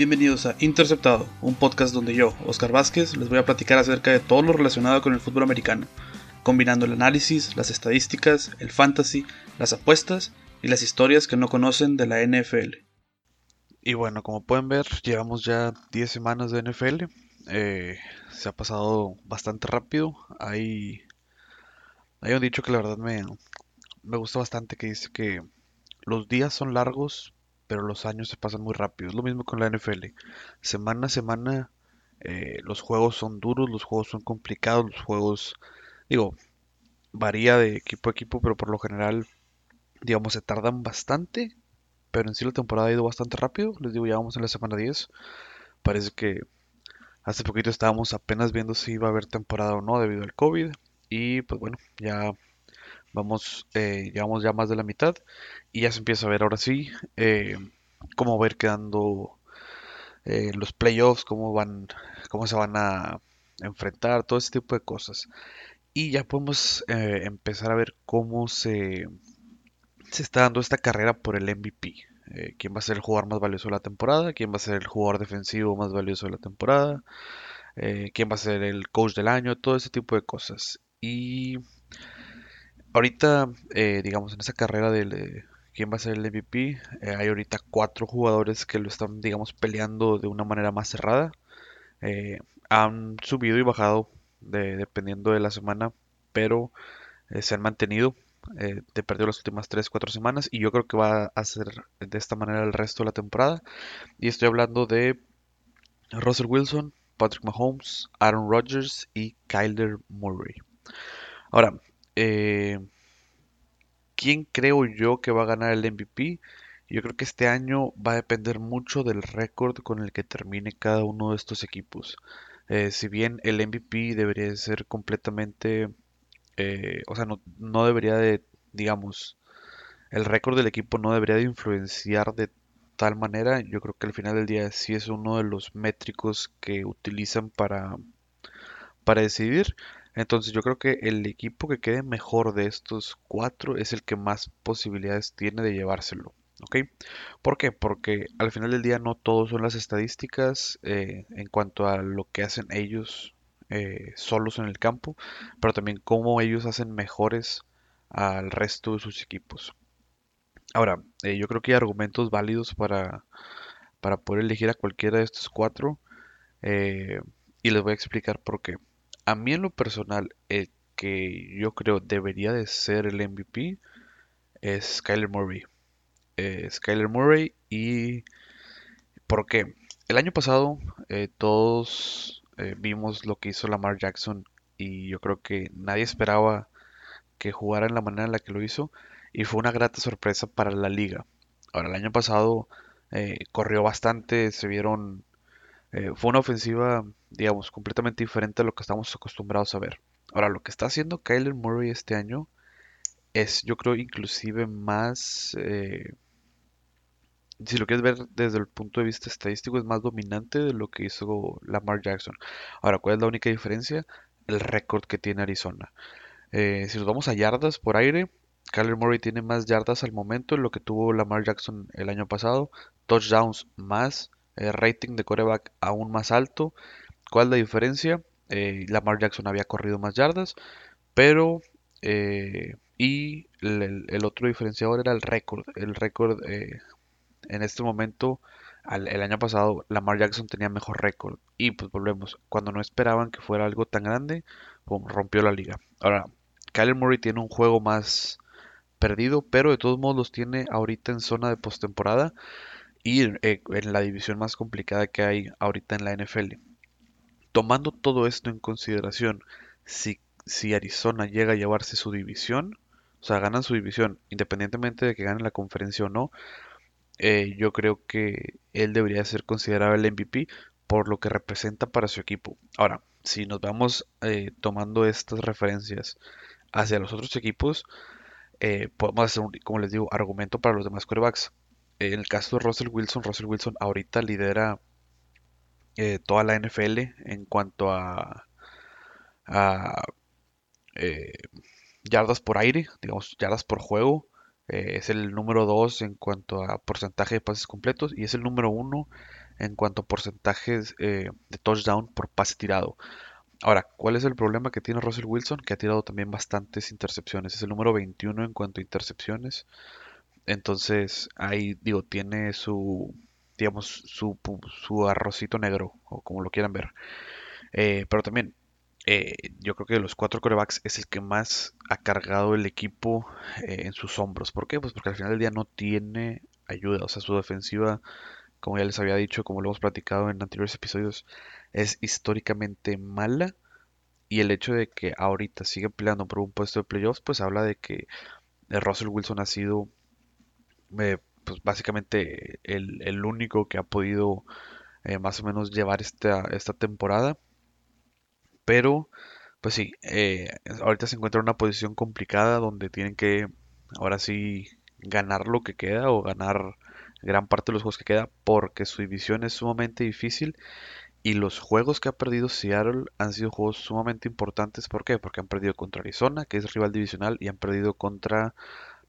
Bienvenidos a Interceptado, un podcast donde yo, Oscar Vázquez, les voy a platicar acerca de todo lo relacionado con el fútbol americano, combinando el análisis, las estadísticas, el fantasy, las apuestas y las historias que no conocen de la NFL. Y bueno, como pueden ver, llevamos ya 10 semanas de NFL. Eh, se ha pasado bastante rápido. Hay, hay un dicho que la verdad me, me gusta bastante que dice que los días son largos, pero los años se pasan muy rápido. Es lo mismo con la NFL. Semana a semana eh, los juegos son duros, los juegos son complicados, los juegos, digo, varía de equipo a equipo, pero por lo general, digamos, se tardan bastante. Pero en sí la temporada ha ido bastante rápido. Les digo, ya vamos en la semana 10. Parece que hace poquito estábamos apenas viendo si iba a haber temporada o no debido al COVID. Y pues bueno, ya Vamos, eh, llevamos ya más de la mitad y ya se empieza a ver ahora sí eh, cómo ir quedando eh, los playoffs, cómo van, cómo se van a enfrentar, todo ese tipo de cosas. Y ya podemos eh, empezar a ver cómo se, se está dando esta carrera por el MVP. quién va a ser el jugador más valioso de la temporada, quién va a ser el jugador defensivo más valioso de la temporada, quién va a ser el coach del año, todo ese tipo de cosas. Y Ahorita, eh, digamos, en esa carrera de quién va a ser el MVP, eh, hay ahorita cuatro jugadores que lo están, digamos, peleando de una manera más cerrada. Eh, han subido y bajado dependiendo de la semana, pero se han mantenido. de perdido las últimas 3-4 semanas y yo creo que va a ser de esta manera el resto de la temporada. Y estoy hablando de Russell Wilson, Patrick Mahomes, Aaron Rodgers y Kyler Murray. Ahora, eh, ¿Quién creo yo que va a ganar el MVP? Yo creo que este año va a depender mucho del récord con el que termine cada uno de estos equipos. Eh, si bien el MVP debería ser completamente, eh, o sea, no, no debería de, digamos, el récord del equipo no debería de influenciar de tal manera, yo creo que al final del día sí es uno de los métricos que utilizan para, para decidir. Entonces yo creo que el equipo que quede mejor de estos cuatro es el que más posibilidades tiene de llevárselo. ¿Ok? ¿Por qué? Porque al final del día no todos son las estadísticas eh, en cuanto a lo que hacen ellos eh, solos en el campo, pero también cómo ellos hacen mejores al resto de sus equipos. Ahora, eh, yo creo que hay argumentos válidos para, para poder elegir a cualquiera de estos cuatro y les voy a explicar por qué. A mí en lo personal, el que yo creo debería de ser el MVP es Kyler Murray. Skyler Murray y... ¿Por qué? El año pasado eh, todos eh, vimos lo que hizo Lamar Jackson y yo creo que nadie esperaba que jugara en la manera en la que lo hizo y fue una grata sorpresa para la liga. Ahora, el año pasado eh, corrió bastante, se vieron eh, fue una ofensiva, digamos, completamente diferente a lo que estamos acostumbrados a ver. Ahora, lo que está haciendo Kyler Murray este año es, yo creo, inclusive más, eh, si lo quieres ver desde el punto de vista estadístico, es más dominante de lo que hizo Lamar Jackson. Ahora, ¿cuál es la única diferencia? El récord que tiene Arizona. Eh, si nos vamos a yardas por aire, Kyler Murray tiene más yardas al momento de lo que tuvo Lamar Jackson el año pasado. Touchdowns más. Eh, rating de coreback aún más alto. ¿Cuál la diferencia? Eh, Lamar Jackson había corrido más yardas, pero eh, y el, otro diferenciador era el récord. El récord en este momento, el año pasado, Lamar Jackson tenía mejor récord. Y pues volvemos, cuando no esperaban que fuera algo tan grande, rompió la liga. Ahora, Kyler Murray tiene un juego más perdido, pero de todos modos los tiene ahorita en zona de postemporada y eh, en la división más complicada que hay ahorita en la NFL. Tomando todo esto en consideración, si, si Arizona llega a llevarse su división, o sea, ganan su división, independientemente de que ganen la conferencia o no, eh, yo creo que él debería ser considerado el MVP por lo que representa para su equipo. Ahora, si nos vamos eh, tomando estas referencias hacia los otros equipos, podemos hacer, un, como les digo, argumento para los demás quarterbacks en el caso de Russell Wilson, Russell Wilson ahorita lidera eh, toda la NFL en cuanto a, eh, yardas por aire, digamos, yardas por juego. Eh, es el número 2 en cuanto a porcentaje de pases completos y es el número 1 en cuanto a porcentajes de touchdown por pase tirado. Ahora, ¿cuál es el problema que tiene Russell Wilson? Que ha tirado también bastantes intercepciones. Es el número 21 en cuanto a intercepciones. Entonces, ahí digo, tiene su, digamos, su, su arrocito negro, o como lo quieran ver. Eh, pero también, eh, yo creo que de los cuatro corebacks es el que más ha cargado el equipo eh, en sus hombros. ¿Por qué? Pues porque al final del día no tiene ayuda. O sea, su defensiva, como ya les había dicho, como lo hemos platicado en anteriores episodios, es históricamente mala. Y el hecho de que ahorita sigue peleando por un puesto de playoffs, pues habla de que Russell Wilson ha sido pues básicamente el, único que ha podido eh, más o menos llevar esta, esta temporada. Pero, pues sí, eh, ahorita se encuentra en una posición complicada donde tienen que ahora sí ganar lo que queda o ganar gran parte de los juegos que queda porque su división es sumamente difícil y los juegos que ha perdido Seattle han sido juegos sumamente importantes. ¿Por qué? Porque han perdido contra Arizona, que es rival divisional, y han perdido contra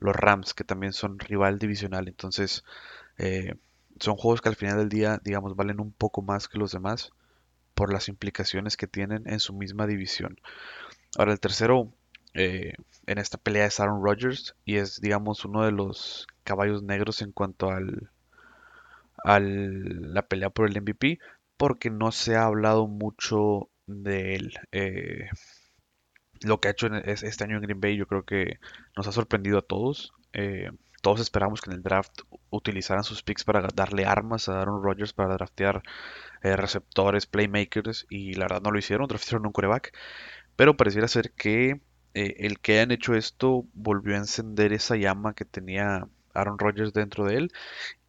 los Rams, que también son rival divisional. Entonces, eh, son juegos que al final del día, digamos, valen un poco más que los demás por las implicaciones que tienen en su misma división. Ahora, el tercero eh, en esta pelea es Aaron Rodgers y es, digamos, uno de los caballos negros en cuanto al, al la pelea por el MVP, porque no se ha hablado mucho de él. Eh, lo que ha hecho este año en Green Bay yo creo que nos ha sorprendido a todos. Eh, todos esperamos que en el draft utilizaran sus picks para darle armas a Aaron Rodgers para draftear eh, receptores, playmakers y la verdad no lo hicieron, draftearon un coreback. Pero pareciera ser que eh, el que hayan hecho esto volvió a encender esa llama que tenía Aaron Rodgers dentro de él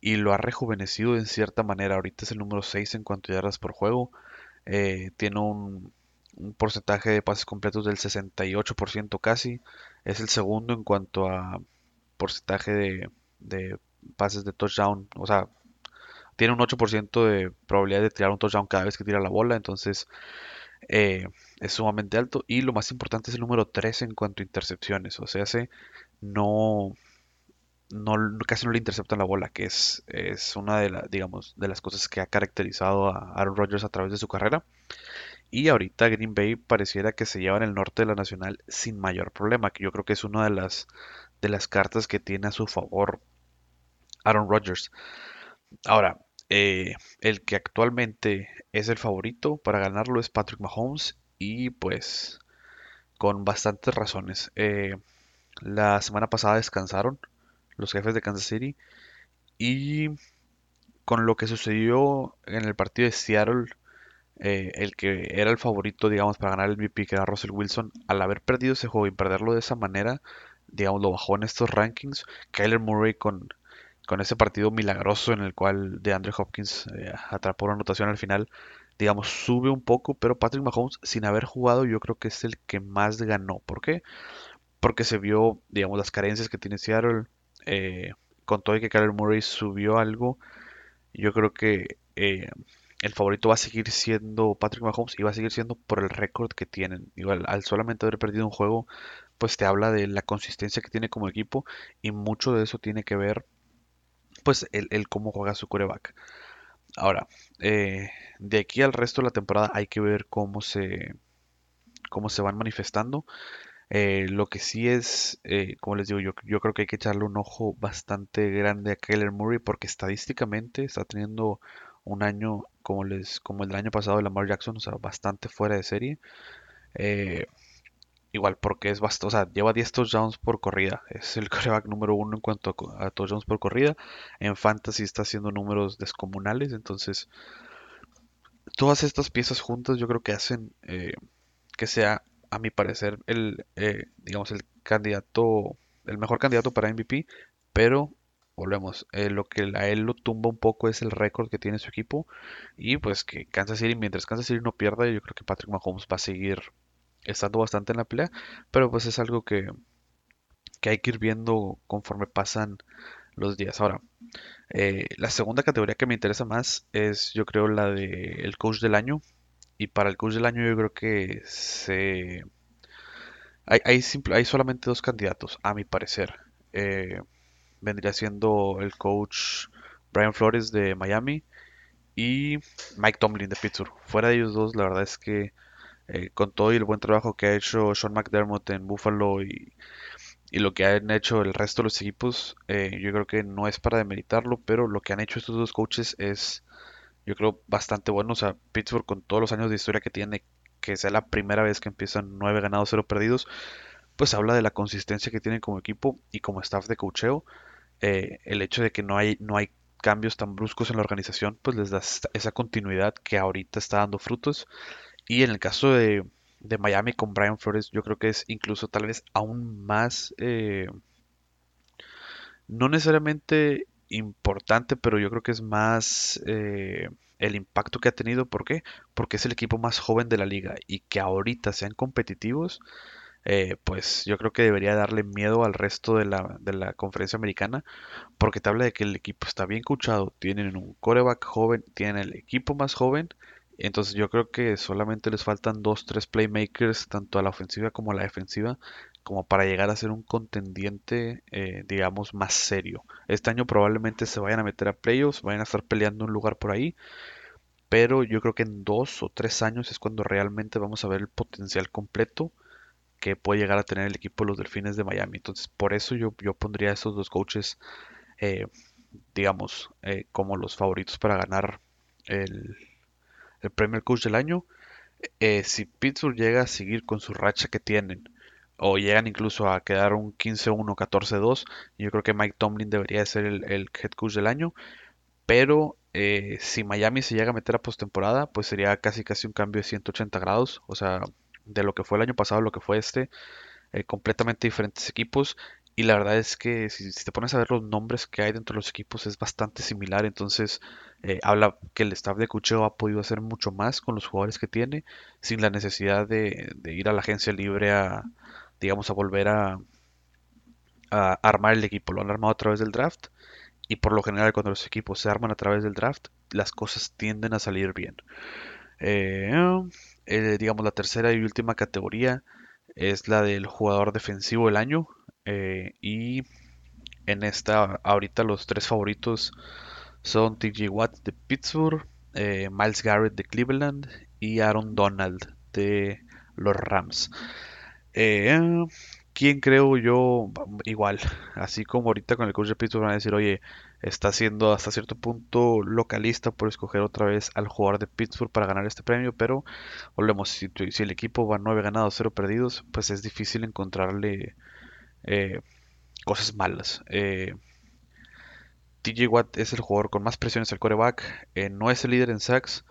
y lo ha rejuvenecido en cierta manera. Ahorita es el número 6 en cuanto a yardas por juego. tiene un un porcentaje de pases completos del 68% casi. Es el segundo en cuanto a porcentaje de, pases de touchdown. O sea, tiene un 8% de probabilidad de tirar un touchdown cada vez que tira la bola. Entonces eh, es sumamente alto. Y lo más importante es el número 3 en cuanto a intercepciones. O sea, se no, no casi no le interceptan la bola, que es, es una de, digamos, de las cosas que ha caracterizado a Aaron Rodgers a través de su carrera. Y ahorita Green Bay pareciera que se lleva en el norte de la Nacional sin mayor problema, que yo creo que es una de las, de las cartas que tiene a su favor Aaron Rodgers. Ahora, eh, el que actualmente es el favorito para ganarlo es Patrick Mahomes y pues con bastantes razones. Eh, la semana pasada descansaron los jefes de Kansas City y con lo que sucedió en el partido de Seattle eh, el que era el favorito, digamos, para ganar el MVP, que era Russell Wilson, al haber perdido ese juego y perderlo de esa manera, digamos, lo bajó en estos rankings. Kyler Murray con, con ese partido milagroso en el cual de Andrew Hopkins eh, atrapó una anotación al final, digamos, sube un poco, pero Patrick Mahomes, sin haber jugado, yo creo que es el que más ganó. ¿Por qué? Porque se vio, digamos, las carencias que tiene Seattle. Eh, con todo y que Kyler Murray subió algo, yo creo que el favorito va a seguir siendo Patrick Mahomes y va a seguir siendo por el récord que tienen. Igual, al solamente haber perdido un juego, pues te habla de la consistencia que tiene como equipo y mucho de eso tiene que ver, pues, el, cómo juega su coreback. Ahora, eh, de aquí al resto de la temporada hay que ver cómo se, cómo se van manifestando. Eh, lo que sí es, eh, como les digo, yo, yo creo que hay que echarle un ojo bastante grande a Kyler Murray porque estadísticamente está teniendo un año como les como el del año pasado de Lamar Jackson, o sea, bastante fuera de serie. Eh, igual porque es bastante, o sea, lleva 10 touchdowns por corrida. Es el coreback número uno en cuanto a, touchdowns por corrida. En fantasy está haciendo números descomunales, entonces todas estas piezas juntas yo creo que hacen eh, que sea, a mi parecer, el eh, digamos el candidato, el mejor candidato para MVP, pero volvemos, eh, lo que a él lo tumba un poco es el récord que tiene su equipo y pues que Kansas City, mientras Kansas City no pierda, yo creo que Patrick Mahomes va a seguir estando bastante en la pelea, pero pues es algo que, que hay que ir viendo conforme pasan los días. Ahora, eh, la segunda categoría que me interesa más es yo creo la de el coach del año y para el coach del año yo creo que se... Hay, hay, hay solamente dos candidatos, a mi parecer. Eh, vendría siendo el coach Brian Flores de Miami y Mike Tomlin de Pittsburgh. Fuera de ellos dos, la verdad es que eh, con todo y el buen trabajo que ha hecho Sean McDermott en Buffalo y, lo que han hecho el resto de los equipos, eh, yo creo que no es para demeritarlo, pero lo que han hecho estos dos coaches es, yo creo, bastante bueno. O sea, Pittsburgh con todos los años de historia que tiene, que sea la primera vez que empiezan 9 ganados, 0 perdidos, pues habla de la consistencia que tienen como equipo y como staff de coacheo. Eh, el hecho de que no hay, no hay cambios tan bruscos en la organización, pues les da esa continuidad que ahorita está dando frutos. Y en el caso de, Miami con Brian Flores, yo creo que es incluso tal vez aún más, eh, no necesariamente importante, pero yo creo que es más eh, el impacto que ha tenido. ¿Por qué? Porque es el equipo más joven de la liga y que ahorita sean competitivos. Eh, pues yo creo que debería darle miedo al resto de la, de la conferencia americana, porque te habla de que el equipo está bien cuchado, tienen un coreback joven, tienen el equipo más joven entonces yo creo que solamente les faltan dos, tres playmakers, tanto a la ofensiva como a la defensiva, como para llegar a ser un contendiente, eh, digamos, más serio. Este año probablemente se vayan a meter a playoffs, vayan a estar peleando un lugar por ahí, pero yo creo que en dos o tres años es cuando realmente vamos a ver el potencial completo que puede llegar a tener el equipo de los Delfines de Miami. Entonces por eso yo, yo pondría a esos dos coaches, eh, digamos, eh, como los favoritos para ganar el, el premio coach del año. Eh, si Pittsburgh llega a seguir con su racha que tienen, o llegan incluso a quedar un 15-1, 14-2, yo creo que Mike Tomlin debería ser el, head coach del año. Pero si Miami se llega a meter a postemporada, pues sería casi casi un cambio de 180 grados. O sea, de lo que fue el año pasado lo que fue este. Eh, completamente diferentes equipos. Y la verdad es que si, te pones a ver los nombres que hay dentro de los equipos es bastante similar. Entonces eh, habla que el staff de Cucheo ha podido hacer mucho más con los jugadores que tiene sin la necesidad de, ir a la agencia libre a, digamos, a volver a, a, armar el equipo. Lo han armado a través del draft. Y por lo general cuando los equipos se arman a través del draft, las cosas tienden a salir bien. Eh, eh, digamos, la tercera y última categoría es la del jugador defensivo del año. Eh, y en esta, ahorita los tres favoritos son TJ Watt de Pittsburgh, eh, Miles Garrett de Cleveland y Aaron Donald de los Rams. ¿Quién creo yo? Igual, así como ahorita con el coach de Pittsburgh van a decir, oye, está siendo hasta cierto punto localista por escoger otra vez al jugador de Pittsburgh para ganar este premio, pero volvemos, si, el equipo va 9 ganados, 0 perdidos, pues es difícil encontrarle eh, cosas malas. Eh, Watt es el jugador con más presiones al coreback. Eh, no es el líder en sacks,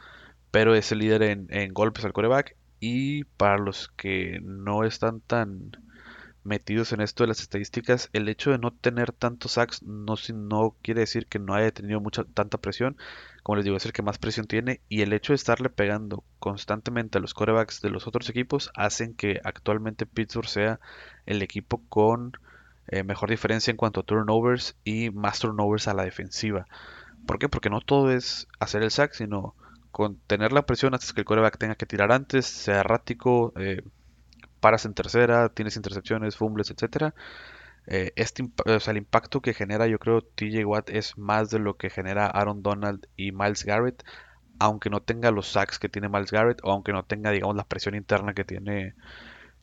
pero es el líder en, golpes al coreback. Y para los que no están tan metidos en esto de las estadísticas, el hecho de no tener tantos sacks no, quiere decir que no haya tenido mucha tanta presión. Como les digo, es el que más presión tiene. Y el hecho de estarle pegando constantemente a los corebacks de los otros equipos hacen que actualmente Pittsburgh sea el equipo con eh, mejor diferencia en cuanto a turnovers y más turnovers a la defensiva. ¿Por qué? Porque no todo es hacer el sack, sino con tener la presión hasta que el coreback tenga que tirar antes, sea errático, eh, paras en tercera, tienes intercepciones, fumbles, etcétera. Eh, este, el impacto que genera, yo creo, TJ Watt es más de lo que genera Aaron Donald y Miles Garrett, aunque no tenga los sacks que tiene Miles Garrett o aunque no tenga, digamos, la presión interna que tiene,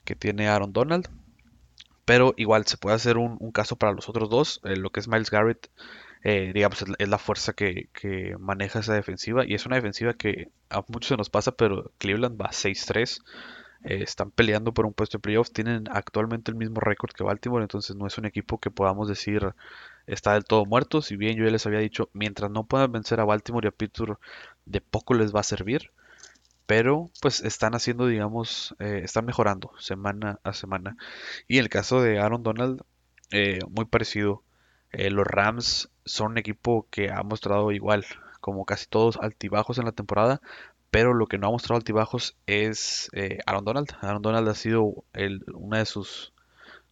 que tiene Aaron Donald. Pero igual se puede hacer un, caso para los otros dos. Eh, lo que es Miles Garrett, eh, digamos, es, la fuerza que, maneja esa defensiva. Y es una defensiva que a muchos se nos pasa, pero Cleveland va 6-3. Eh, están peleando por un puesto de playoff. Tienen actualmente el mismo récord que Baltimore. Entonces no es un equipo que podamos decir está del todo muerto. Si bien yo ya les había dicho, mientras no puedan vencer a Baltimore y a Pittsburgh, de poco les va a servir pero pues están haciendo, digamos, eh, están mejorando semana a semana. Y en el caso de Aaron Donald, eh, muy parecido. Los Rams son un equipo que ha mostrado igual, como casi todos, altibajos en la temporada, pero lo que no ha mostrado altibajos es Aaron Donald. Aaron Donald ha sido una de sus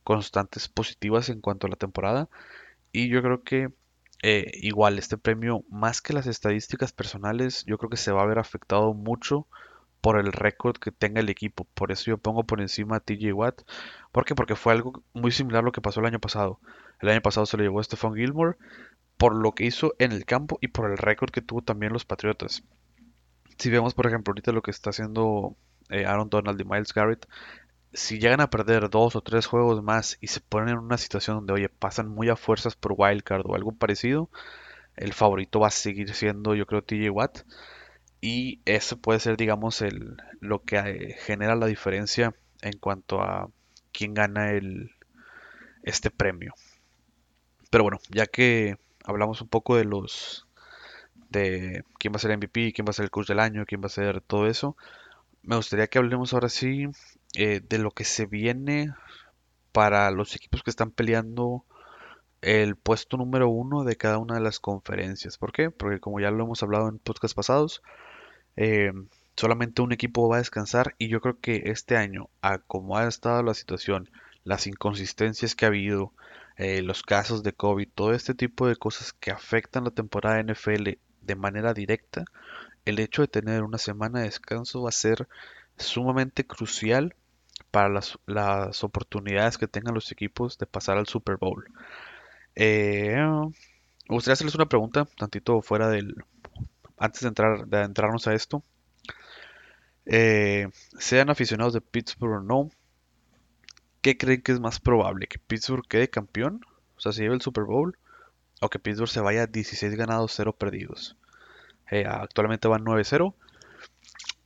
constantes positivas en cuanto a la temporada. Y yo creo que igual este premio, más que las estadísticas personales, yo creo que se va a ver afectado mucho por el récord que tenga el equipo. Por eso yo pongo por encima a TJ Watt. ¿Por qué? Porque fue algo muy similar a lo que pasó el año pasado. El año pasado se lo llevó Stephon Gilmore por lo que hizo en el campo y por el récord que tuvo también los Patriotas. Si vemos, por ejemplo, ahorita lo que está haciendo eh, Aaron Donald y Miles Garrett, si llegan a perder dos o tres juegos más y se ponen en una situación donde, oye, pasan muy a fuerzas por wildcard o algo parecido, el favorito va a seguir siendo, yo creo, TJ Watt. Y eso puede ser, digamos, el, lo que eh, genera la diferencia en cuanto a quién gana el, este premio. Pero bueno, ya que hablamos un poco de los de quién va a ser MVP, quién va a ser el coach del año, quién va a ser todo eso, me gustaría que hablemos ahora sí eh, de lo que se viene para los equipos que están peleando el puesto número uno de cada una de las conferencias. ¿Por qué? Porque como ya lo hemos hablado en podcasts pasados, eh, solamente un equipo va a descansar y yo creo que este año, a como ha estado la situación, las inconsistencias que ha habido, eh, los casos de COVID, todo este tipo de cosas que afectan la temporada de NFL de manera directa, el hecho de tener una semana de descanso va a ser sumamente crucial para las, las oportunidades que tengan los equipos de pasar al Super Bowl. Eh, me gustaría hacerles una pregunta, tantito fuera del... Antes de, entrar, de entrarnos a esto. Eh, sean aficionados de Pittsburgh o no, ¿qué creen que es más probable? ¿Que Pittsburgh quede campeón? O sea, se lleve el Super Bowl. ¿O que Pittsburgh se vaya 16 ganados, 0 perdidos? Eh, actualmente van 9-0.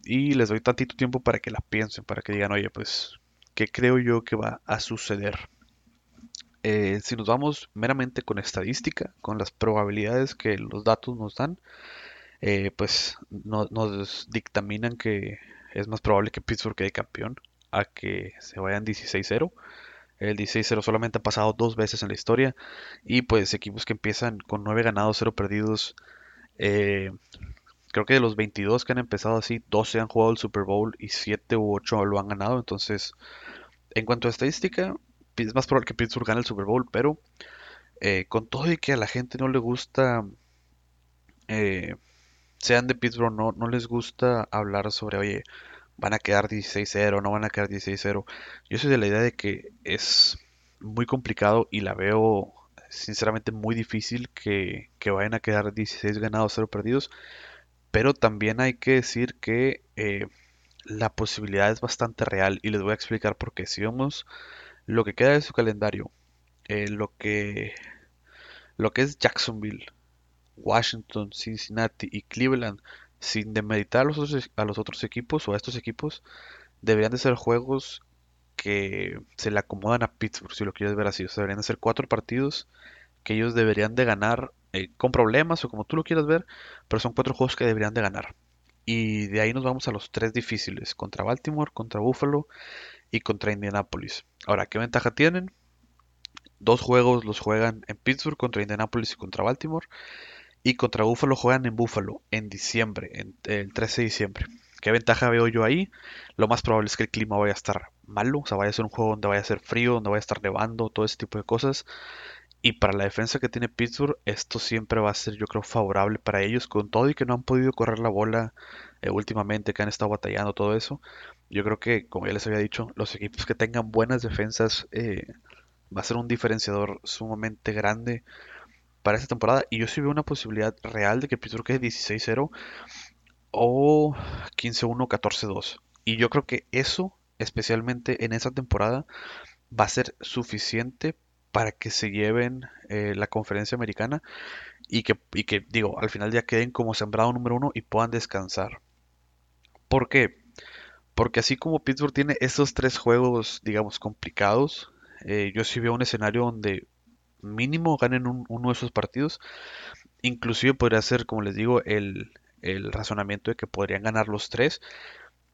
Y les doy tantito tiempo para que la piensen, para que digan, oye, pues, ¿qué creo yo que va a suceder? Eh, si nos vamos meramente con estadística, con las probabilidades que los datos nos dan, eh, pues nos dictaminan que es más probable que Pittsburgh quede campeón a que se vayan 16-0. El 16-0 solamente ha pasado dos veces en la historia. Y pues equipos que empiezan con 9 ganados, 0 perdidos. Eh, creo que de los 22 que han empezado así, 12 han jugado el Super Bowl y 7 u 8 lo han ganado. Entonces, en cuanto a estadística, es más probable que Pittsburgh gane el Super Bowl, pero eh, con todo y que a la gente no le gusta, eh, sean de Pittsburgh, no, no les gusta hablar sobre, oye, van a quedar 16-0, no van a quedar 16-0. Yo soy de la idea de que es muy complicado y la veo sinceramente muy difícil que, vayan a quedar 16 ganados, 0 perdidos. Pero también hay que decir que eh, la posibilidad es bastante real y les voy a explicar por qué. Si vemos lo que queda de su calendario, eh, lo, que, lo que es Jacksonville, Washington, Cincinnati y Cleveland, sin demeritar a los, otros, equipos o a estos equipos, deberían de ser juegos que se le acomodan a Pittsburgh, si lo quieres ver así. O deberían de ser cuatro partidos que ellos deberían de ganar eh, con problemas o como tú lo quieras ver, pero son cuatro juegos que deberían de ganar. Y de ahí nos vamos a los tres difíciles, contra Baltimore, contra Buffalo y contra Indianapolis. Ahora, ¿qué ventaja tienen? Dos juegos los juegan en Pittsburgh contra Indianapolis y contra Baltimore. Y contra Buffalo juegan en Buffalo en diciembre, en, el 13 de diciembre. ¿Qué ventaja veo yo ahí? Lo más probable es que el clima vaya a estar malo, o sea, vaya a ser un juego donde vaya a ser frío, donde vaya a estar nevando, todo ese tipo de cosas. Y para la defensa que tiene Pittsburgh, esto siempre va a ser, yo creo, favorable para ellos, con todo y que no han podido correr la bola eh, últimamente, que han estado batallando todo eso. Yo creo que, como ya les había dicho, los equipos que tengan buenas defensas eh, va a ser un diferenciador sumamente grande para esta temporada. Y yo sí veo una posibilidad real de que Pittsburgh quede 16-0 o 15-1, 14-2. Y yo creo que eso, especialmente en esa temporada, va a ser suficiente para que se lleven eh, la conferencia americana y que, y que, digo, al final ya queden como sembrado número uno y puedan descansar. ¿Por qué? Porque así como Pittsburgh tiene esos tres juegos, digamos, complicados, eh, yo sí veo un escenario donde mínimo ganen uno de esos partidos. Inclusive podría ser, como les digo, el, razonamiento de que podrían ganar los tres.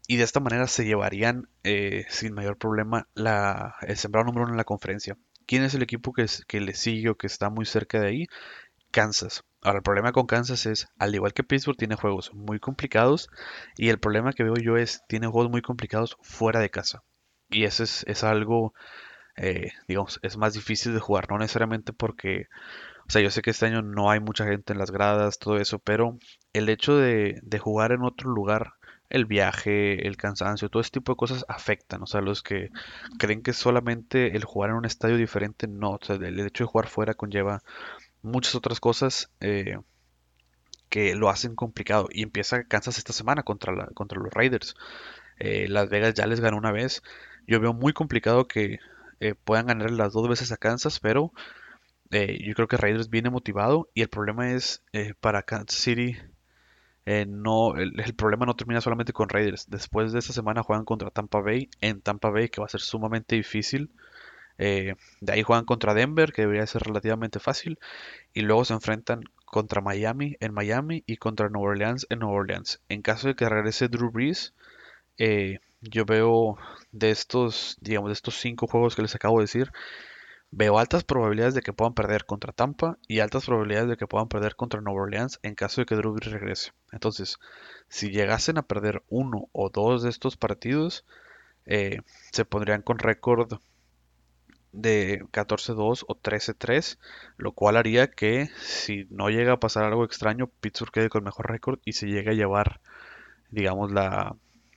Y de esta manera se llevarían eh, sin mayor problema la, el sembrado número uno en la conferencia. ¿Quién es el equipo que, que le sigue o que está muy cerca de ahí? Kansas. Ahora, el problema con Kansas es, al igual que Pittsburgh, tiene juegos muy complicados. Y el problema que veo yo es, tiene juegos muy complicados fuera de casa. Y eso es, es algo eh, digamos, es más difícil de jugar, no necesariamente porque, o sea, yo sé que este año no hay mucha gente en las gradas, todo eso, pero el hecho de, jugar en otro lugar el viaje, el cansancio, todo ese tipo de cosas afectan. O sea, los que creen que solamente el jugar en un estadio diferente, no. O sea, el hecho de jugar fuera conlleva muchas otras cosas eh, que lo hacen complicado. Y empieza Kansas esta semana contra, contra los Raiders. Eh, Las Vegas ya les ganó una vez. Yo veo muy complicado que eh, puedan ganar las dos veces a Kansas, pero yo creo que Raiders viene motivado. Y el problema es para Kansas City eh, no, el, problema no termina solamente con Raiders. Después de esta semana juegan contra Tampa Bay en Tampa Bay, que va a ser sumamente difícil. Eh, de ahí juegan contra Denver, que debería ser relativamente fácil. Y luego se enfrentan contra Miami en Miami y contra New Orleans en New Orleans. En caso de que regrese Drew Brees, eh, yo veo de estos, digamos, de estos cinco juegos que les acabo de decir, Veo altas probabilidades de que puedan perder contra Tampa y altas probabilidades de que puedan perder contra Nueva Orleans en caso de que Drew regrese. Entonces, si llegasen a perder uno o dos de estos partidos, eh, se pondrían con récord de 14-2 o 13-3, lo cual haría que si no llega a pasar algo extraño, Pittsburgh quede con mejor récord y se llegue a llevar, digamos, la,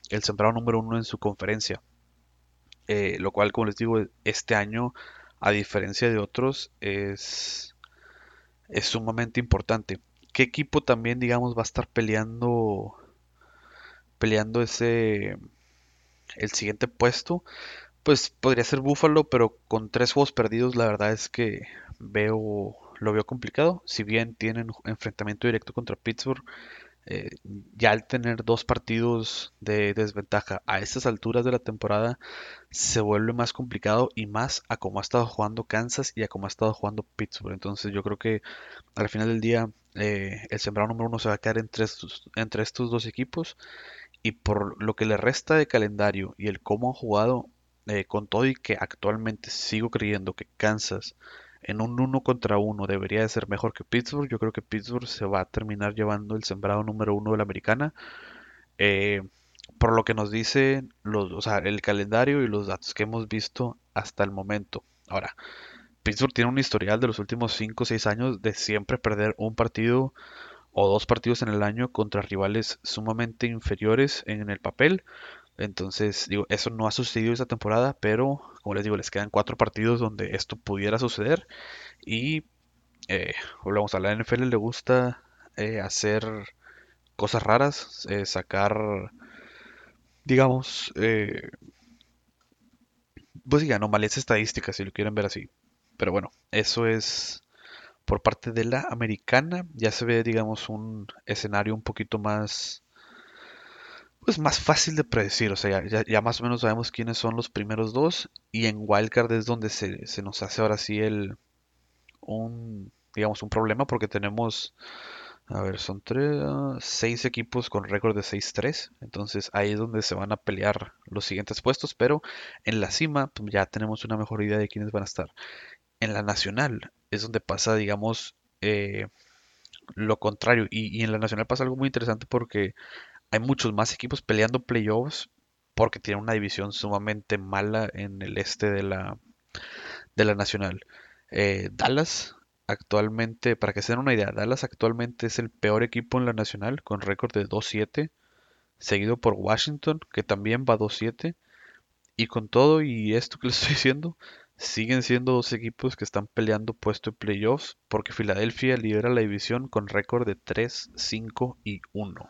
el sembrado número uno en su conferencia. Eh, lo cual, como les digo, este año a diferencia de otros, es, es sumamente importante. ¿Qué equipo también, digamos, va a estar peleando, peleando ese, el siguiente puesto? Pues podría ser Buffalo, pero con tres juegos perdidos, la verdad es que veo, lo veo complicado. Si bien tienen enfrentamiento directo contra Pittsburgh, eh, ya al tener dos partidos de desventaja a estas alturas de la temporada se vuelve más complicado y más a cómo ha estado jugando Kansas y a cómo ha estado jugando Pittsburgh. Entonces yo creo que al final del día eh, el sembrado número uno se va a quedar entre estos, entre estos dos equipos y por lo que le resta de calendario y el cómo han jugado eh, con todo y que actualmente sigo creyendo que Kansas en un uno contra uno debería de ser mejor que Pittsburgh. Yo creo que Pittsburgh se va a terminar llevando el sembrado número uno de la americana. Eh, por lo que nos dice el calendario y los datos que hemos visto hasta el momento. Ahora, Pittsburgh tiene un historial de los últimos 5 o 6 años de siempre perder un partido o dos partidos en el año contra rivales sumamente inferiores en el papel. Entonces, digo, eso no ha sucedido esta temporada, pero como les digo, les quedan cuatro partidos donde esto pudiera suceder. Y eh, volvemos a la NFL, le gusta eh, hacer cosas raras, eh, sacar, digamos, eh, pues ya, males estadísticas, si lo quieren ver así. Pero bueno, eso es por parte de la americana. Ya se ve, digamos, un escenario un poquito más pues más fácil de predecir, o sea, ya, más o menos sabemos quiénes son los primeros dos y en Wildcard es donde se, nos hace ahora sí el un digamos un problema porque tenemos a ver, son tres, seis equipos con récord de 6-3. Entonces ahí es donde se van a pelear los siguientes puestos. Pero en la cima pues, ya tenemos una mejor idea de quiénes van a estar. En la nacional es donde pasa, digamos, eh, lo contrario. Y, y, en la nacional pasa algo muy interesante porque hay muchos más equipos peleando playoffs porque tienen una división sumamente mala en el este de la, de la nacional. Eh, Dallas actualmente, para que se den una idea, Dallas actualmente es el peor equipo en la nacional con récord de 2-7, seguido por Washington que también va 2-7. Y con todo y esto que les estoy diciendo, siguen siendo dos equipos que están peleando puesto en playoffs porque Filadelfia lidera la división con récord de 3, 5 y 1.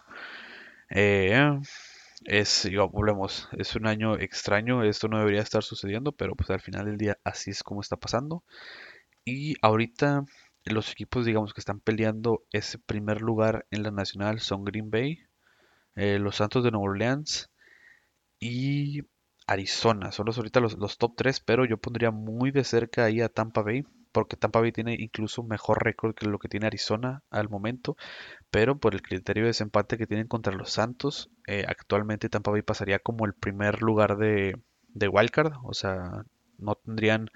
Eh, es, volvemos, es un año extraño, esto no debería estar sucediendo, pero pues al final del día así es como está pasando. Y ahorita los equipos, digamos, que están peleando ese primer lugar en la nacional son Green Bay, eh, los Santos de Nueva Orleans y Arizona. Son los ahorita los, los top 3, pero yo pondría muy de cerca ahí a Tampa Bay porque Tampa Bay tiene incluso mejor récord que lo que tiene Arizona al momento, pero por el criterio de desempate que tienen contra los Santos, eh, actualmente Tampa Bay pasaría como el primer lugar de, de wildcard, o sea, no tendrían,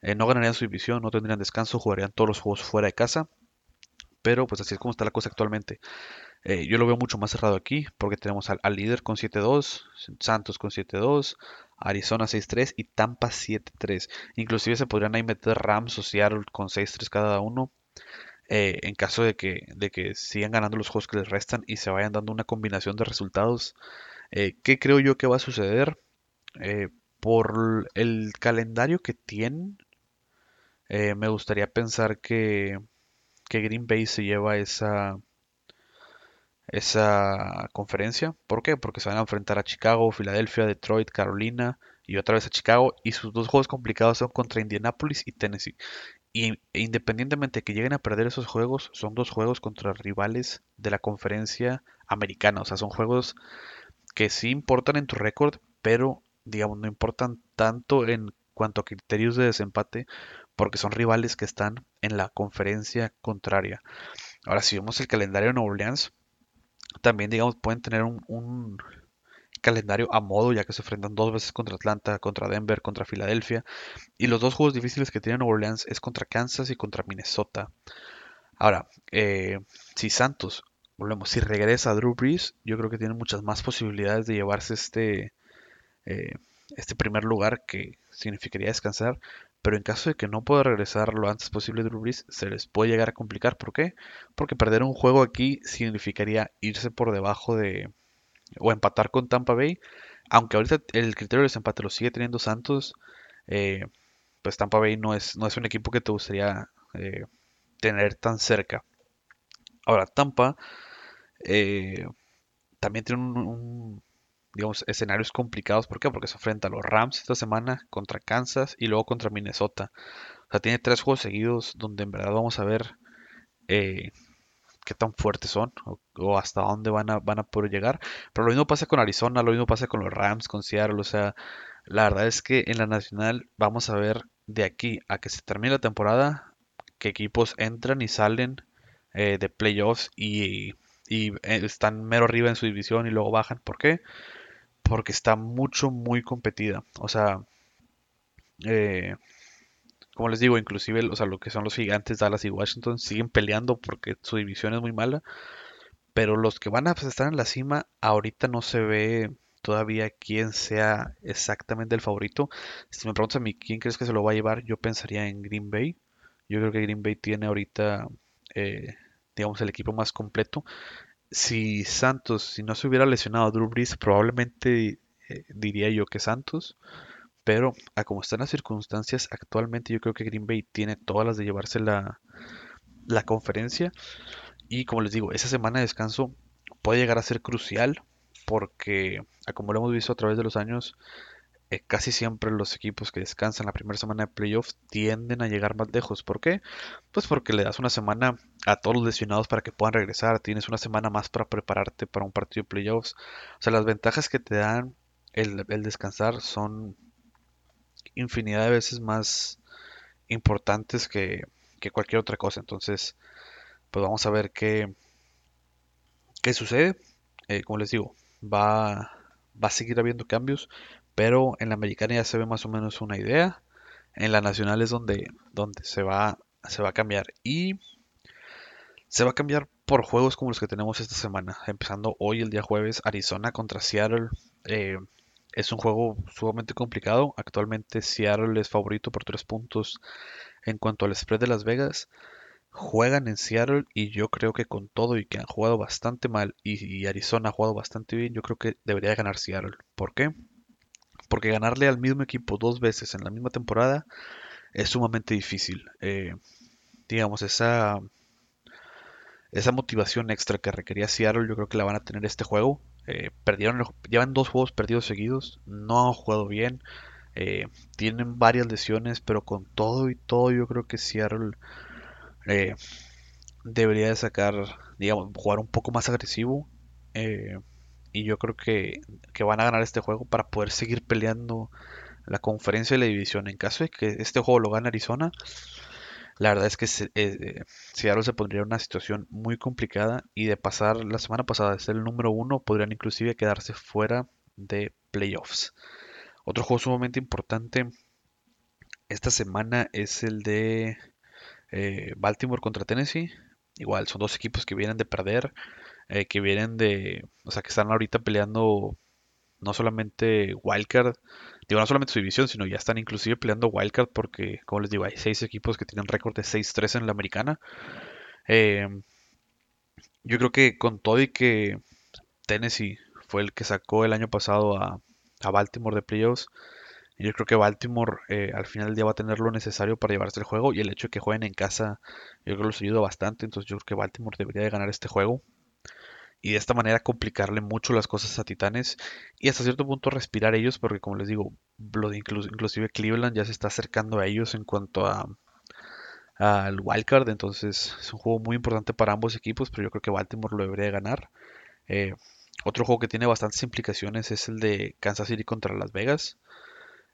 eh, no ganarían su división, no tendrían descanso, jugarían todos los juegos fuera de casa, pero pues así es como está la cosa actualmente. Eh, yo lo veo mucho más cerrado aquí porque tenemos al, al líder con 7-2, Santos con 7-2, Arizona 6-3 y Tampa 7-3. Inclusive se podrían ahí meter Rams o Seattle con 6-3 cada uno. eh, en caso de que, de que sigan ganando los juegos que les restan y se vayan dando una combinación de resultados. Eh, ¿Qué creo yo que va a suceder? Eh, por el calendario que tienen, me gustaría pensar que, que Green Bay se lleva esa, esa conferencia. ¿Por qué? Porque se van a enfrentar a Chicago, Filadelfia, Detroit, Carolina y otra vez a Chicago. Y sus dos juegos complicados son contra Indianapolis y Tennessee. Y e independientemente de que lleguen a perder esos juegos, son dos juegos contra rivales de la conferencia americana. O sea, son juegos que sí importan en tu récord, pero digamos no importan tanto en cuanto a criterios de desempate, porque son rivales que están en la conferencia contraria. Ahora, si vemos el calendario de Nueva Orleans, también digamos pueden tener un calendario a modo, ya que se enfrentan dos veces contra Atlanta, contra Denver, contra Filadelfia. Y los dos juegos difíciles que tiene Nueva Orleans es contra Kansas y contra Minnesota. Ahora, eh, si Santos, volvemos, si regresa a Drew Brees, yo creo que tiene muchas más posibilidades de llevarse este, eh, este primer lugar que significaría descansar. Pero en caso de que no pueda regresar lo antes posible Drew Brees, se les puede llegar a complicar. ¿Por qué? Porque perder un juego aquí significaría irse por debajo de, o empatar con Tampa Bay. Aunque ahorita el criterio de desempate lo sigue teniendo Santos, eh, pues Tampa Bay no es, no es un equipo que te gustaría eh, tener tan cerca. Ahora, Tampa eh, también tiene un, digamos, escenarios complicados. ¿Por qué? Porque se enfrenta a los Rams esta semana contra Kansas y luego contra Minnesota. O sea, tiene tres juegos seguidos donde en verdad vamos a ver qué tan fuertes son o, hasta dónde van a, van a poder llegar. Pero lo mismo pasa con Arizona, lo mismo pasa con los Rams, con Seattle. O sea, la verdad es que en la nacional vamos a ver de aquí a que se termine la temporada que equipos entran y salen eh, de playoffs y, y, eh, están mero arriba en su división y luego bajan. ¿Por qué? Porque está mucho, muy competida. O sea, eh, como les digo, inclusive o sea, lo que son los gigantes Dallas y Washington siguen peleando porque su división es muy mala. Pero los que van a estar en la cima, ahorita no se ve todavía quién sea exactamente el favorito. Si me preguntas a mí quién crees que se lo va a llevar, yo pensaría en Green Bay. Yo creo que Green Bay tiene ahorita, eh, digamos, el equipo más completo. Si Santos, si no se hubiera lesionado a Drew Brees, probablemente eh, diría yo que Santos. Pero a como están las circunstancias actualmente, yo creo que Green Bay tiene todas las de llevarse la, conferencia. Y como les digo, esa semana de descanso puede llegar a ser crucial porque, como lo hemos visto a través de los años, eh, casi siempre los equipos que descansan la primera semana de playoffs tienden a llegar más lejos. ¿Por qué? Pues porque le das una semana a todos los lesionados para que puedan regresar. Tienes una semana más para prepararte para un partido de playoffs. O sea, las ventajas que te dan el, descansar son infinidad de veces más importantes que, cualquier otra cosa. Entonces, pues vamos a ver qué, qué sucede. Eh, como les digo, va, va a seguir habiendo cambios, pero en la americana ya se ve más o menos una idea. En la nacional es donde, donde se, va, se va a cambiar. Y se va a cambiar por juegos como los que tenemos esta semana. Empezando hoy, el día jueves, Arizona contra Seattle. Eh, es un juego sumamente complicado. Actualmente Seattle es favorito por tres puntos en cuanto al spread de Las Vegas. Juegan en Seattle y yo creo que con todo y que han jugado bastante mal y, Arizona ha jugado bastante bien, yo creo que debería ganar Seattle. ¿Por qué? Porque ganarle al mismo equipo dos veces en la misma temporada es sumamente difícil. Eh, digamos, esa, esa motivación extra que requería Seattle, yo creo que la van a tener este juego. Eh, perdieron, llevan dos juegos perdidos seguidos, no han jugado bien, eh, tienen varias lesiones, pero con todo y todo yo creo que Seattle eh, debería de sacar, digamos, jugar un poco más agresivo. Y yo creo que, que, van a ganar este juego para poder seguir peleando la conferencia de la división. En caso de que este juego lo gane Arizona, la verdad es que eh, Seattle se pondría en una situación muy complicada y de pasar la semana pasada de ser el número uno, podrían inclusive quedarse fuera de playoffs. Otro juego sumamente importante esta semana es el de eh, Baltimore contra Tennessee. Igual, son dos equipos que vienen de perder, eh, que vienen de, o sea, que están ahorita peleando no solamente Wildcard, digo, no solamente su división, sino ya están inclusive peleando Wildcard porque, como les digo, hay seis equipos que tienen récord de 6-3 en la americana. Eh, yo creo que con todo y que Tennessee fue el que sacó el año pasado a, a Baltimore de playoffs, yo creo que Baltimore eh, al final del día va a tener lo necesario para llevarse el juego y el hecho de que jueguen en casa yo creo que los ayuda bastante, entonces yo creo que Baltimore debería de ganar este juego y de esta manera complicarle mucho las cosas a Titanes y hasta cierto punto respirar ellos porque como les digo, lo inclusive Cleveland ya se está acercando a ellos en cuanto a al wildcard, entonces es un juego muy importante para ambos equipos, pero yo creo que Baltimore lo debería ganar. Eh, otro juego que tiene bastantes implicaciones es el de Kansas City contra Las Vegas.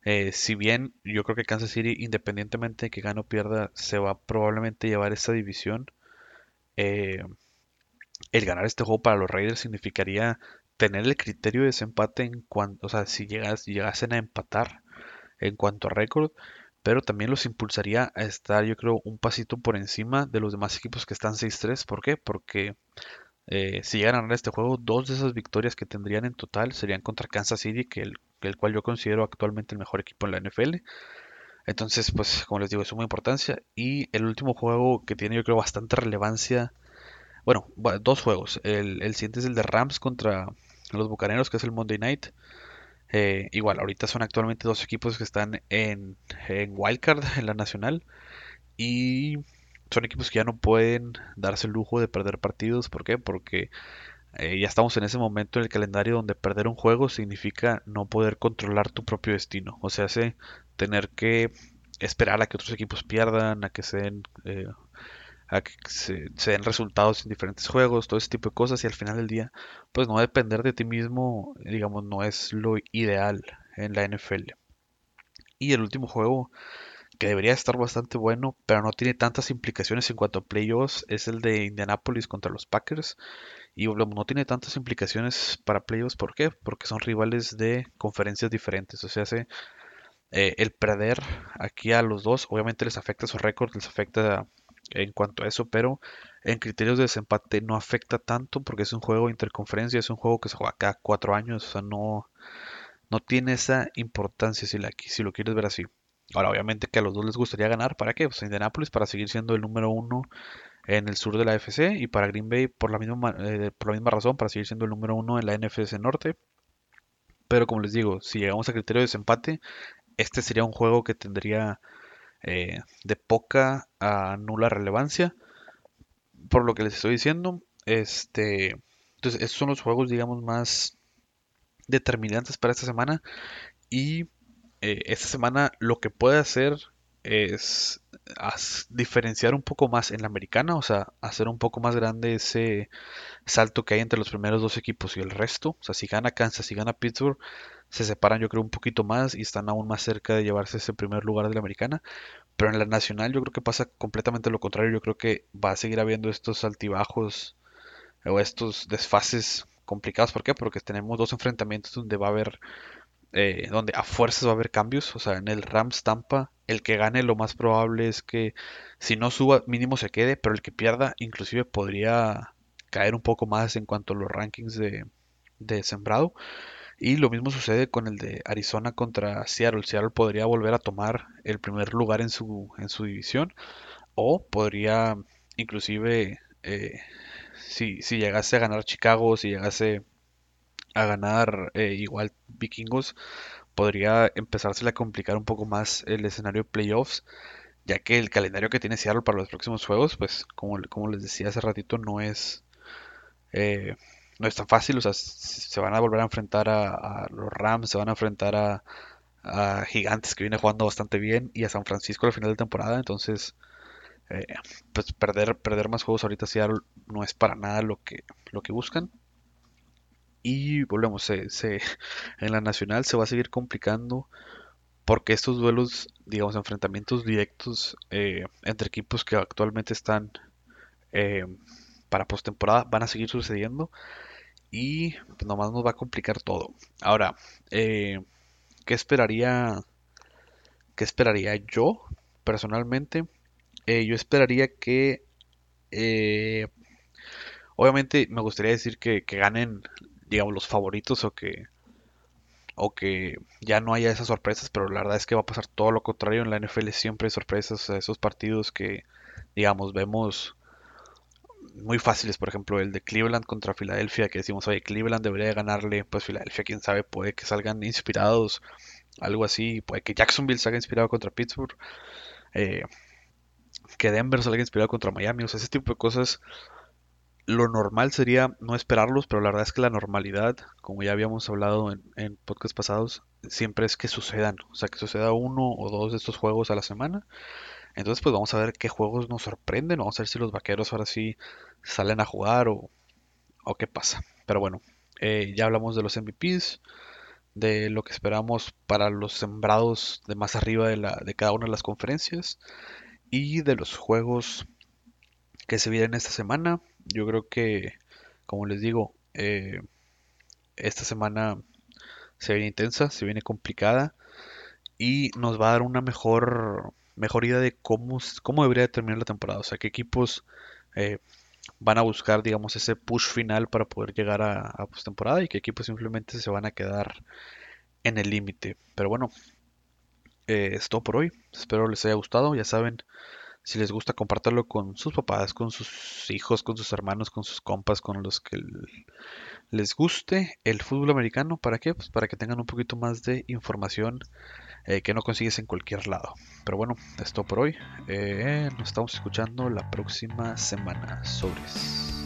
Eh, si bien yo creo que Kansas City, independientemente de que gane o pierda, se va probablemente llevar esta división, eh, el ganar este juego para los Raiders significaría tener el criterio de desempate en cuanto, o sea, si, llegas, llegasen a empatar en cuanto a récord, pero también los impulsaría a estar, yo creo, un pasito por encima de los demás equipos que están 6-3. ¿Por qué? Porque eh, si llegan a ganar este juego, dos de esas victorias que tendrían en total serían contra Kansas City, que el, el cual yo considero actualmente el mejor equipo en la NFL. Entonces, pues, como les digo, es suma importancia. Y el último juego que tiene, yo creo, bastante relevancia. Bueno, dos juegos. El, el siguiente es el de Rams contra los Bucaneros, que es el Monday Night. Eh, igual, ahorita son actualmente dos equipos que están en, en Wildcard, en la Nacional. Y son equipos que ya no pueden darse el lujo de perder partidos. ¿Por qué? Porque eh, ya estamos en ese momento en el calendario donde perder un juego significa no poder controlar tu propio destino. O sea, tener que esperar a que otros equipos pierdan, a que se den, eh, a que se, den resultados en diferentes juegos, todo ese tipo de cosas. Y al final del día, pues no depender de ti mismo, digamos, no es lo ideal en la NFL. Y el último juego que debería estar bastante bueno, pero no tiene tantas implicaciones en cuanto a playoffs, es el de Indianapolis contra los Packers. Y no tiene tantas implicaciones para playoffs, ¿por qué? Porque son rivales de conferencias diferentes. O sea, eh, el perder aquí a los dos, obviamente les afecta su récord, les afecta en cuanto a eso, pero en criterios de desempate no afecta tanto porque es un juego interconferencia, es un juego que se juega cada cuatro años, o sea, no, no tiene esa importancia si, la, si lo quieres ver así. Ahora, obviamente que a los dos les gustaría ganar. ¿Para qué? Pues Indianapolis para seguir siendo el número uno en el sur de la FC y para Green Bay por la misma, eh, por la misma razón para seguir siendo el número uno en la NFC Norte. Pero como les digo, si llegamos a criterio de desempate, este sería un juego que tendría eh, de poca a nula relevancia. Por lo que les estoy diciendo, este, entonces estos son los juegos, digamos, más determinantes para esta semana. Y eh, esta semana lo que puede hacer es diferenciar un poco más en la americana, o sea, hacer un poco más grande ese salto que hay entre los primeros dos equipos y el resto. O sea, si gana Kansas, si gana Pittsburgh, se separan yo creo un poquito más y están aún más cerca de llevarse ese primer lugar de la americana. Pero en la nacional yo creo que pasa completamente lo contrario. Yo creo que va a seguir habiendo estos altibajos o estos desfases complicados. ¿Por qué? Porque tenemos dos enfrentamientos donde va a haber eh, donde a fuerzas va a haber cambios. O sea, en el Rams Tampa, el que gane lo más probable es que si no suba, mínimo se quede, pero el que pierda inclusive podría caer un poco más en cuanto a los rankings de, de sembrado. Y lo mismo sucede con el de Arizona contra Seattle. Seattle podría volver a tomar el primer lugar en su, en su división. O podría inclusive, eh, si, si llegase a ganar Chicago, si llegase a ganar eh, igual vikingos, podría empezársele a complicar un poco más el escenario de playoffs, ya que el calendario que tiene Seattle para los próximos juegos, pues como, como les decía hace ratito, no es, eh, no es tan fácil, o sea, se van a volver a enfrentar a, los Rams, se van a enfrentar a, Gigantes que viene jugando bastante bien y a San Francisco al final de temporada, entonces... Eh, pues perder, perder más juegos ahorita Seattle no es para nada lo que, lo que buscan. Y volvemos, se, en la nacional se va a seguir complicando porque estos duelos, digamos, enfrentamientos directos eh, entre equipos que actualmente están eh, para postemporada van a seguir sucediendo y pues, nomás nos va a complicar todo. Ahora, eh, ¿qué esperaría? ¿Qué esperaría yo personalmente? yo esperaría que obviamente me gustaría decir que, que, ganen digamos, los favoritos o que o que ya no haya esas sorpresas, pero la verdad es que va a pasar todo lo contrario. En la NFL siempre hay sorpresas, esos partidos que, digamos, vemos muy fáciles, por ejemplo, el de Cleveland contra Filadelfia, que decimos, oye, Cleveland debería ganarle, pues Filadelfia, quién sabe, puede que salgan inspirados, algo así, puede que Jacksonville salga inspirado contra Pittsburgh, eh, que Denver salga inspirado contra Miami, o sea, ese tipo de cosas. Lo normal sería no esperarlos, pero la verdad es que la normalidad, como ya habíamos hablado en, en podcasts pasados, siempre es que sucedan, o sea, que suceda uno o dos de estos juegos a la semana. Entonces, pues vamos a ver qué juegos nos sorprenden, vamos a ver si los vaqueros ahora sí salen a jugar o, o qué pasa. Pero bueno, eh, ya hablamos de los MVPs, de lo que esperamos para los sembrados de más arriba de, la, de cada una de las conferencias y de los juegos que se vienen esta semana. Yo creo que, como les digo, eh, esta semana se viene intensa, se viene complicada y nos va a dar una mejor, mejor de cómo, cómo debería terminar la temporada. O sea, qué equipos eh, van a buscar, digamos, ese push final para poder llegar a, a postemporada y qué equipos simplemente se van a quedar en el límite. Pero bueno, eh, es todo por hoy. Espero les haya gustado. Ya saben, si les gusta compartirlo con sus papás, con sus hijos, con sus hermanos, con sus compas, con los que les guste el fútbol americano. ¿Para qué? Pues para que tengan un poquito más de información eh, que no consigues en cualquier lado. Pero bueno, es todo por hoy. Eh, nos estamos escuchando la próxima semana. Sobres.